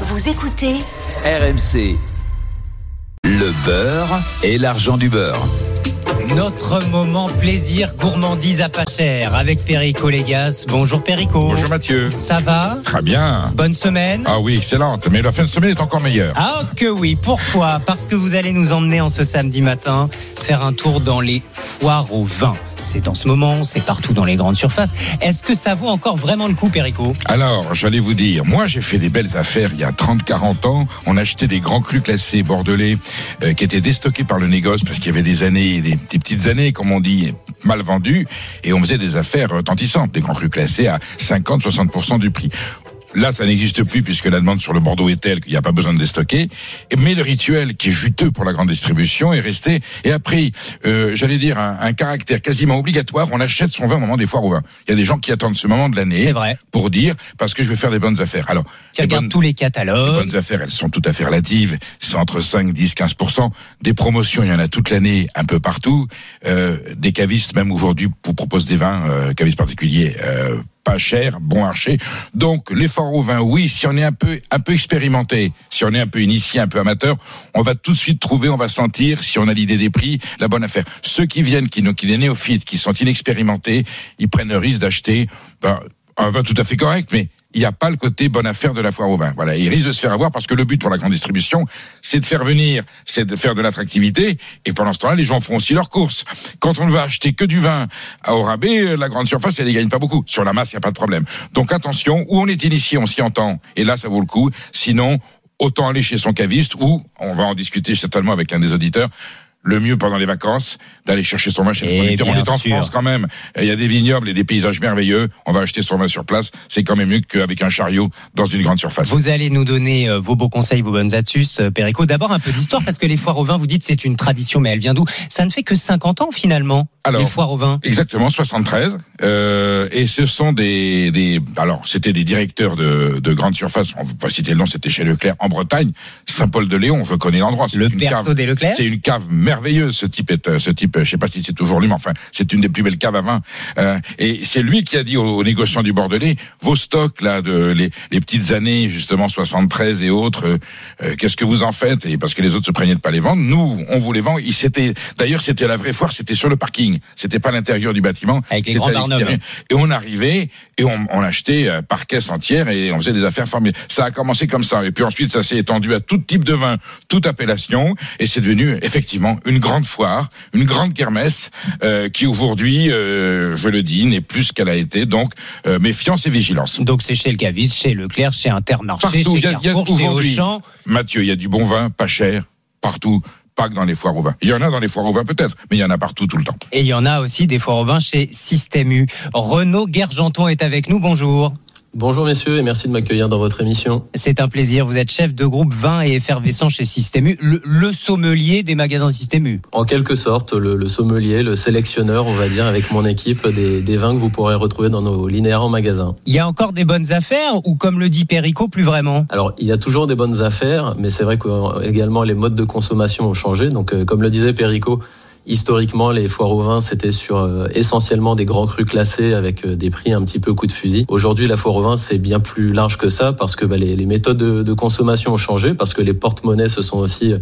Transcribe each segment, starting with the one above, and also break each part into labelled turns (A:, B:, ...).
A: Vous écoutez
B: RMC. Le beurre et l'argent du beurre.
C: Notre moment plaisir gourmandise à pas cher avec Perico Légas. Bonjour Perico.
D: Bonjour Mathieu.
C: Ça va?
D: Très bien.
C: Bonne semaine?
D: Ah oui, excellente. Mais la fin de semaine est encore meilleure.
C: Ah que oui, pourquoi? Parce que vous allez nous emmener en ce samedi matin faire un tour dans les foires au vin. C'est en ce moment, c'est partout dans les grandes surfaces. Est-ce que ça vaut encore vraiment le coup, Perico?
D: Alors, j'allais vous dire, moi j'ai fait des belles affaires il y a 30-40 ans. On achetait des grands crus classés bordelais euh, qui étaient déstockés par le négoce parce qu'il y avait des années, des, petites années, comme on dit, mal vendues. Et on faisait des affaires retentissantes, des grands crus classés à 50-60% du prix. Là, ça n'existe plus puisque la demande sur le Bordeaux est telle qu'il n'y a pas besoin de déstocker. Mais le rituel, qui est juteux pour la grande distribution, est resté et a pris, euh, j'allais dire, un, un, caractère quasiment obligatoire. On achète son vin au moment des foires au vin. Il y a des gens qui attendent ce moment de l'année pour dire parce que je vais faire des bonnes affaires. Alors,
C: tu regardes tous les catalogues.
D: Les bonnes affaires, elles sont tout à fait relatives. C'est entre 5, 10, 15 Des promotions, il y en a toute l'année, un peu partout. Euh, des cavistes, même aujourd'hui, vous proposent des vins, euh, cavistes particuliers. Pas cher, bon marché. Donc l'effort au vin, oui, si on est un peu un peu expérimenté, si on est un peu initié, un peu amateur, on va tout de suite trouver, on va sentir si on a l'idée des prix, la bonne affaire. Ceux qui viennent, qui, qui des néophytes, qui sont inexpérimentés, ils prennent le risque d'acheter ben, un vin tout à fait correct, mais il n'y a pas le côté bonne affaire de la foire au vin. Voilà, il risque de se faire avoir parce que le but pour la grande distribution, c'est de faire venir, c'est de faire de l'attractivité. Et pendant ce temps-là, les gens font aussi leurs courses. Quand on ne va acheter que du vin au rabais, la grande surface, elle ne gagne pas beaucoup. Sur la masse, il n'y a pas de problème. Donc attention, où on est initié, on s'y entend. Et là, ça vaut le coup. Sinon, autant aller chez son caviste ou, on va en discuter certainement avec un des auditeurs, le mieux pendant les vacances, d'aller chercher son vin chez le producteur. On est en France quand même. Il y a des vignobles et des paysages merveilleux. On va acheter son vin sur place. C'est quand même mieux qu'avec un chariot dans une grande surface.
C: Vous allez nous donner euh, vos beaux conseils, vos bonnes astuces, euh, Perico. D'abord un peu d'histoire parce que les foires au vin, vous dites c'est une tradition, mais elle vient d'où? Ça ne fait que 50 ans finalement.
D: Alors,
C: les foires au vin.
D: Exactement, 73. Euh, et ce sont des, des alors c'était des directeurs de, de grandes surfaces. On va pas citer le nom. C'était chez Leclerc en Bretagne, Saint-Paul-de-Léon. Je connais l'endroit.
C: Le perso
D: cave,
C: des Leclerc?
D: C'est une cave merveilleuse. Ce type est, ce type, je sais pas si c'est toujours lui, mais enfin, c'est une des plus belles caves à vin. Euh, et c'est lui qui a dit aux, négociants du Bordelais, vos stocks là de les, les petites années justement 73 et autres, euh, qu'est-ce que vous en faites? Et parce que les autres se prenaient de pas les vendre, nous on vous les vend. Il s'était, d'ailleurs, c'était la vraie foire, c'était sur le parking. C'était pas l'intérieur du bâtiment.
C: Avec les grands barnums.
D: Et on arrivait et on, on achetait euh, par caisse entière et on faisait des affaires formidables. Ça a commencé comme ça. Et puis ensuite, ça s'est étendu à tout type de vin, toute appellation. Et c'est devenu effectivement une grande foire, une grande kermesse euh, qui aujourd'hui, euh, je le dis, n'est plus ce qu'elle a été. Donc, euh, méfiance et vigilance.
C: Donc c'est chez le caviste, chez Leclerc, chez Intermarché,
D: Partout.
C: chez
D: y a- il y a
C: Carrefour, chez Auchan.
D: Mathieu, il y a du bon vin, pas cher, partout. Pas que dans les foires au vin. Il y en a dans les foires au vin peut-être, mais il y en a partout tout le temps.
C: Et il y en a aussi des foires au vin chez Système U. Renaud Guergenton est avec nous. Bonjour.
E: Bonjour messieurs et merci de m'accueillir dans votre émission.
C: C'est un plaisir. Vous êtes chef de groupe vin et effervescent chez Système U, le, le sommelier des magasins Système U.
E: En quelque sorte, le, le sommelier, le sélectionneur, on va dire, avec mon équipe, des, des vins que vous pourrez retrouver dans nos linéaires en magasin.
C: Il y a encore des bonnes affaires ou comme le dit Perico, plus vraiment?
E: Alors, il y a toujours des bonnes affaires, mais c'est vrai que euh, également les modes de consommation ont changé. Donc, euh, comme le disait Perico, historiquement, les foires au vin, c'était sur euh, essentiellement des grands crus classés avec euh, des prix un petit peu coup de fusil. Aujourd'hui, la foire au vin, c'est bien plus large que ça parce que bah, les, les méthodes de, de consommation ont changé, parce que les porte-monnaies se sont aussi euh,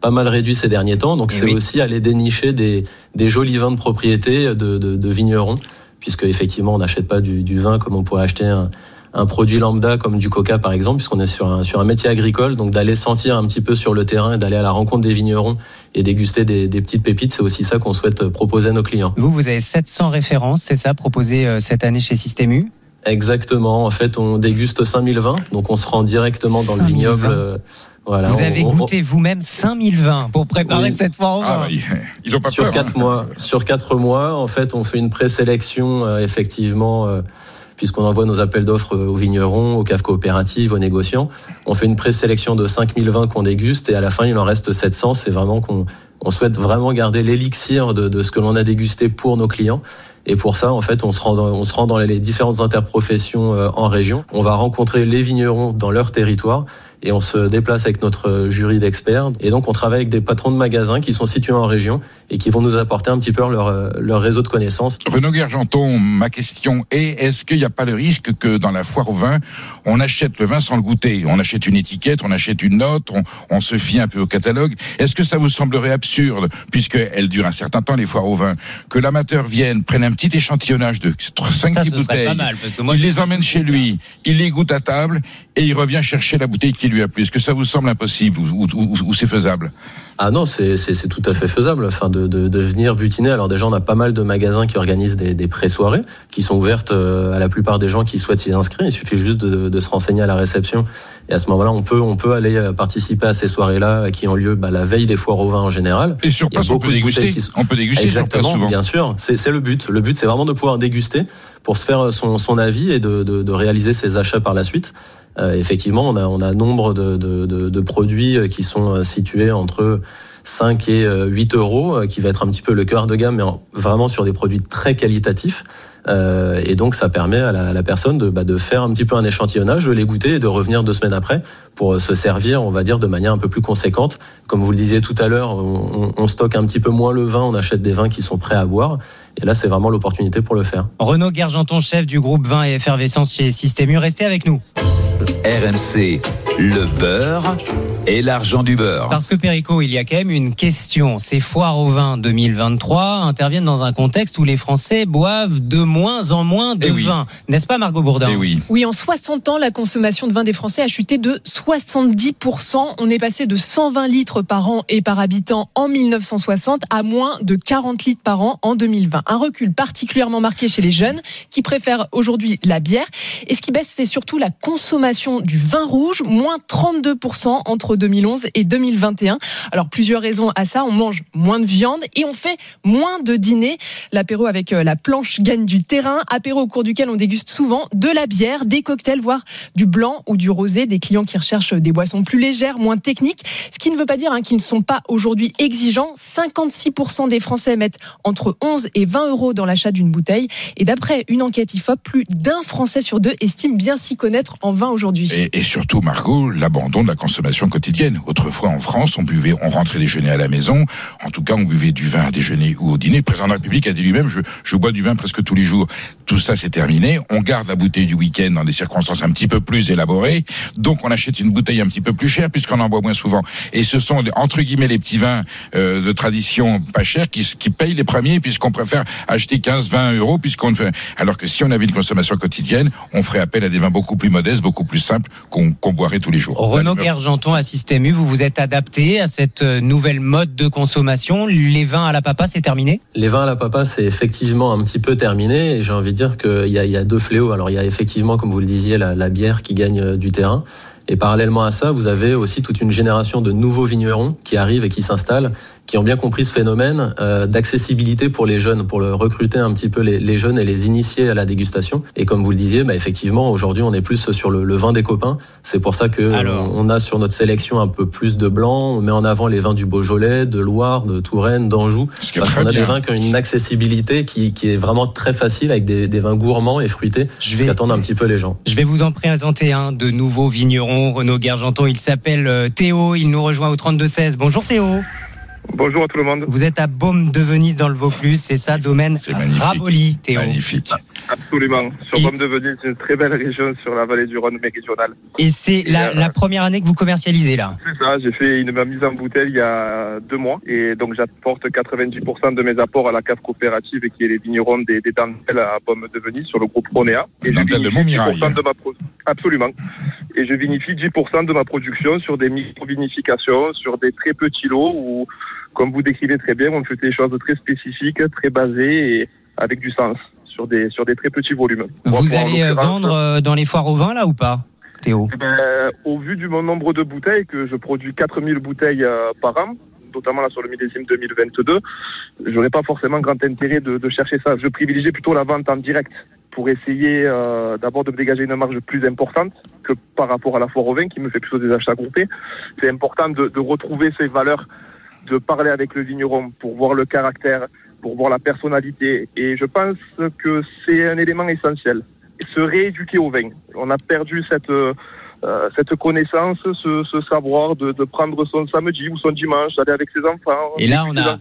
E: pas mal réduits ces derniers temps. Donc,
C: Eh
E: c'est
C: oui.
E: aussi aller dénicher des, des jolis vins de propriété de, de, de vignerons, puisque effectivement, on n'achète pas du, du vin comme on pourrait acheter un, un produit lambda comme du coca par exemple, puisqu'on est sur un, sur un métier agricole, donc d'aller sentir un petit peu sur le terrain et d'aller à la rencontre des vignerons et déguster des, des petites pépites, c'est aussi ça qu'on souhaite proposer à nos clients.
C: Vous, vous avez 700 références, c'est ça, proposées euh, cette année chez Système U?
E: Exactement, en fait on déguste 5020, donc on se rend directement dans le
C: 5000
E: vignoble.
C: vins.
E: euh, voilà,
C: Vous
E: on-
C: avez
E: on-
C: goûté vous-même 5000 vins pour préparer
E: Oui.
C: cette foire.
D: Ah, bah, ils- ils ont pas
E: sur
D: peur.
E: quatre
D: hein.
E: mois. Sur quatre mois, en fait, on fait une présélection, euh, effectivement, euh, puisqu'on envoie nos appels d'offres aux vignerons, aux caves coopératives, aux négociants. On fait une présélection de 5000 vins qu'on déguste et à la fin, il en reste 700. C'est vraiment qu'on on souhaite vraiment garder l'élixir de, de ce que l'on a dégusté pour nos clients. Et pour ça, en fait, on se rend dans, on se rend dans les différentes interprofessions euh, en région. On va rencontrer les vignerons dans leur territoire et on se déplace avec notre jury d'experts. Et donc, on travaille avec des patrons de magasins qui sont situés en région et qui vont nous apporter un petit peu leur, euh, leur réseau de connaissances.
D: Renaud Guergenton, ma question est est-ce qu'il n'y a pas le risque que dans la foire au vin, on achète le vin sans le goûter? On achète une étiquette, on achète une note, on, on se fie un peu au catalogue. Est-ce que ça vous semblerait absurde, puisqu'elle dure un certain temps, les foires au vin, que l'amateur vienne, prenne un petit échantillonnage de 5-6 bouteilles,
C: pas mal, parce que moi,
D: il les emmène chez lui, il les goûte à table et il revient chercher la bouteille qui lui a plu. Est-ce que ça vous semble impossible ou, ou- ou- ou c'est faisable?
E: Ah non, c'est tout à fait faisable. Enfin, de, de, de venir butiner. Alors déjà, on a pas mal de magasins qui organisent des, des pré-soirées, qui sont ouvertes euh, à la plupart des gens qui souhaitent s'y inscrire. Il suffit juste de, de se renseigner à la réception. Et à ce moment-là, on peut, on peut aller euh, participer à ces soirées-là euh, qui ont lieu bah, la veille des foires au vin en général.
D: Et sur
E: Il y a
D: place, on peut déguster.
E: sont-
D: On peut déguster sur place
E: Exactement, bien sûr. C'est c'est le but. Le but, c'est vraiment de pouvoir déguster pour se faire son, son avis et de, de, de réaliser ses achats par la suite. Euh, effectivement, on a, on a nombre de, de, produits qui sont situés entre 5 et euh, 8 euros, euh, qui va être un petit peu le cœur de gamme, mais en- vraiment sur des produits très qualitatifs. Euh, et donc, ça permet à la, personne de, bah, de faire un petit peu un échantillonnage, de les goûter et de revenir deux semaines après pour euh, se servir, on va dire, de manière un peu plus conséquente. Comme vous le disiez tout à l'heure, on stocke un petit peu moins le vin, on achète des vins qui sont prêts à boire. Et là, c'est vraiment l'opportunité pour le faire.
C: Renaud Guergenton, chef du groupe vin et effervescence chez Système U, restez avec nous.
B: RMC, le beurre et l'argent du beurre.
C: Parce que Perico, il y a quand même une question. Ces foires au vin 2023 interviennent dans un contexte où les Français boivent de moins en moins de
D: Eh oui.
C: vin. N'est-ce pas, Margot Bourdin
D: Eh oui.
A: Oui, en 60 ans, la consommation de vin des Français a chuté de 70%. On est passé de 120 litres par an et par habitant en 1960 à moins de 40 litres par an en 2020. Un recul particulièrement marqué chez les jeunes qui préfèrent aujourd'hui la bière. Et ce qui baisse, c'est surtout la consommation du vin rouge, moins 32% entre 2011 et 2021. Alors plusieurs raisons à ça. On mange moins de viande et on fait moins de dîners. L'apéro avec euh, la planche gagne du terrain. Apéro au cours duquel on déguste souvent de la bière, des cocktails, voire du blanc ou du rosé. Des clients qui recherchent des boissons plus légères, moins techniques. Ce qui ne veut pas dire hein, qu'ils ne sont pas aujourd'hui exigeants. 56% des Français mettent entre 11 et 20 euros dans l'achat d'une bouteille. Et d'après une enquête IFOP, plus d'un Français sur deux estime bien s'y connaître en vin aujourd'hui.
D: Et, surtout, Margot, l'abandon de la consommation quotidienne. Autrefois, en France, on buvait, on rentrait déjeuner à la maison. En tout cas, on buvait du vin à déjeuner ou au dîner. Le président de la République a dit lui-même, je, bois du vin presque tous les jours. Tout ça, c'est terminé. On garde la bouteille du week-end dans des circonstances un petit peu plus élaborées. Donc, on achète une bouteille un petit peu plus chère puisqu'on en boit moins souvent. Et ce sont, entre guillemets, les petits vins euh, de tradition pas chers qui payent les premiers puisqu'on préfère acheter 15, 20 euros puisqu'on ne fait, alors que si on avait une consommation quotidienne, on ferait appel à des vins beaucoup plus modestes, beaucoup plus simples qu'on boirait tous les jours.
C: Renaud
D: Là,
C: Guergenton à Système U, vous vous êtes adapté à cette euh, nouvelle mode de consommation. Les vins à la papa, c'est terminé?
E: Les vins à la papa, c'est effectivement un petit peu terminé. Et j'ai envie de dire qu'il y a, il y a deux fléaux. Alors, il y a effectivement, comme vous le disiez, la, la bière qui gagne euh, du terrain. Et parallèlement à ça, vous avez aussi toute une génération de nouveaux vignerons qui arrivent et qui s'installent, qui ont bien compris ce phénomène euh, d'accessibilité pour les jeunes, pour le recruter un petit peu les, les jeunes et les initier à la dégustation. Et comme vous le disiez, bah, effectivement, aujourd'hui, on est plus sur le, le vin des copains. C'est pour ça que
C: Alors.
E: on a sur notre sélection un peu plus de blanc. On met en avant les vins du Beaujolais, de Loire, de Touraine, d'Anjou. Parce qu'on a
D: bien.
E: des vins qui ont une accessibilité qui, qui est vraiment très facile avec des, des vins gourmands et fruités,
C: Je vais-
E: qui attendent un petit peu les gens.
C: Je vais vous en présenter un de nouveau vigneron, Renaud Guergenton. Il s'appelle euh, Théo. Il nous rejoint au 32-16. Bonjour Théo.
F: Bonjour à tout le monde.
C: Vous êtes à Baume de Venise dans le Vaucluse. C'est ça, domaine. Raboli, Théo.
D: Magnifique.
F: Absolument. Sur
C: Et-
F: Baume de Venise, une très belle région sur la vallée du Rhône méridionale.
C: Et c'est la,
F: euh,
C: la première année que vous commercialisez là.
F: C'est ça, j'ai fait une ma mise en bouteille il y a deux mois et donc j'apporte 90% de mes apports à la cave coopérative qui est les vignerons des, des dentelles à Baume de Venise sur le groupe Ronéa.
D: Les
F: je
D: de
F: vinifie
D: Montmirail.
F: 10% de ma pro- Absolument. Et je vinifie 10% de ma production sur des micro-vinifications, sur des très petits lots où, comme vous décrivez très bien, on fait des choses très spécifiques, très basées et avec du sens sur des, sur des très petits volumes.
C: Vous allez euh, vendre euh, dans les foires au vin là ou pas, Théo
F: eh ben, au vu du mon nombre de bouteilles, que je produis 4000 bouteilles euh, par an, notamment là sur le millésime 2022, j'aurais pas forcément grand intérêt de, de chercher ça. Je privilégie plutôt la vente en direct pour essayer euh, d'abord de me dégager une marge plus importante que par rapport à la foire au vin qui me fait plutôt des achats groupés. C'est important de, de retrouver ces valeurs, de parler avec le vigneron pour voir le caractère, pour voir la personnalité. Et je pense que c'est un élément essentiel. Se rééduquer au vin. On a perdu cette... euh, euh, cette connaissance, ce, ce savoir de, de, prendre son samedi ou son dimanche, d'aller avec ses enfants.
C: Et là, on a,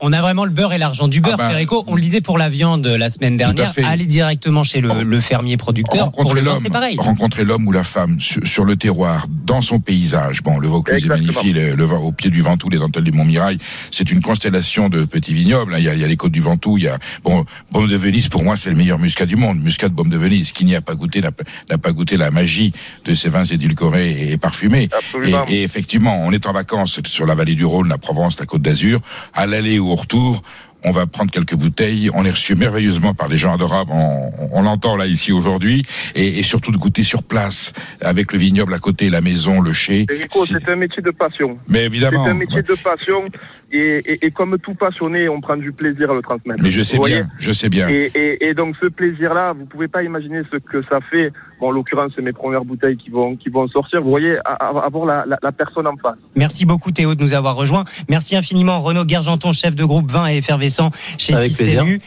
C: on a vraiment le beurre et l'argent du beurre, ah ben, on le disait pour la viande la semaine dernière, aller directement chez le, le fermier producteur. Pour le c'est pareil.
D: Rencontrer l'homme ou la femme sur, le terroir, dans son paysage. Bon, le Vaucluse est magnifique, le, le, au pied du Ventoux, les dentelles du Montmirail, c'est une constellation de petits vignobles. Hein. Il y a, il y a les côtes du Ventoux, il y a bon, Baume de Venise. Pour moi, c'est le meilleur muscat du monde. Muscat de Baume de Venise. Qui n'y a pas goûté n'a pas goûté la magie de ces vins édulcorés et parfumés. Et, et, effectivement, on est en vacances sur la vallée du Rhône, la Provence, la Côte d'Azur. À l'aller ou au retour, on va prendre quelques bouteilles. On est reçu merveilleusement par des gens adorables. On, l'entend là ici aujourd'hui, et, surtout de goûter sur place avec le vignoble à côté, la maison, le chai.
F: C'est un métier de passion.
D: Mais évidemment.
F: C'est un métier de passion. Et, comme tout passionné, on prend du plaisir à le transmettre.
D: Mais je sais bien, je sais bien.
F: Et, donc ce plaisir-là, vous pouvez pas imaginer ce que ça fait. Bon, en l'occurrence, c'est mes premières bouteilles qui vont qui vont sortir. Vous voyez, avoir la, la, personne en face.
C: Merci beaucoup Théo de nous avoir rejoints. Merci infiniment Renaud Gergenton, chef de groupe vin et effervescent chez Système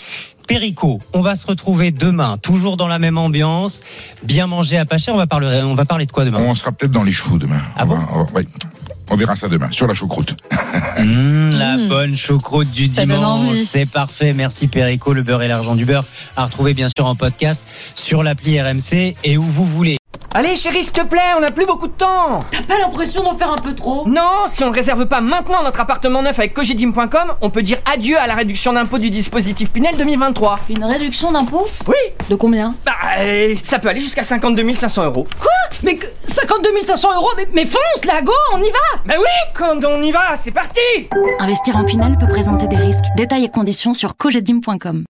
C: Perico, on va se retrouver demain, toujours dans la même ambiance, bien manger à pas cher. On va parler, on va parler de quoi demain?
D: On sera peut-être dans les choux demain.
C: Ah bon?
D: On verra ça demain sur la choucroute.
C: Mmh, la mmh. bonne choucroute du dimanche. C'est parfait. Merci Perico, le beurre et l'argent du beurre. À retrouver bien sûr en podcast sur l'appli RMC et où vous voulez.
G: Allez chérie, s'il te plaît, on n'a plus beaucoup de temps.
H: T'as pas l'impression d'en faire un peu trop?
G: Non, si on ne réserve pas maintenant notre appartement neuf avec cogedim.com, on peut dire adieu à la réduction d'impôt du dispositif Pinel 2023.
H: Une réduction d'impôt
G: Oui.
H: De combien?
G: Bah, euh, ça peut aller jusqu'à 52 500 euros.
H: Quoi? Mais 52 500 euros mais, mais fonce, là, go, on y va!
G: Bah oui, quand on y va, c'est parti!
I: Investir en Pinel peut présenter des risques. Détails et conditions sur cogedim.com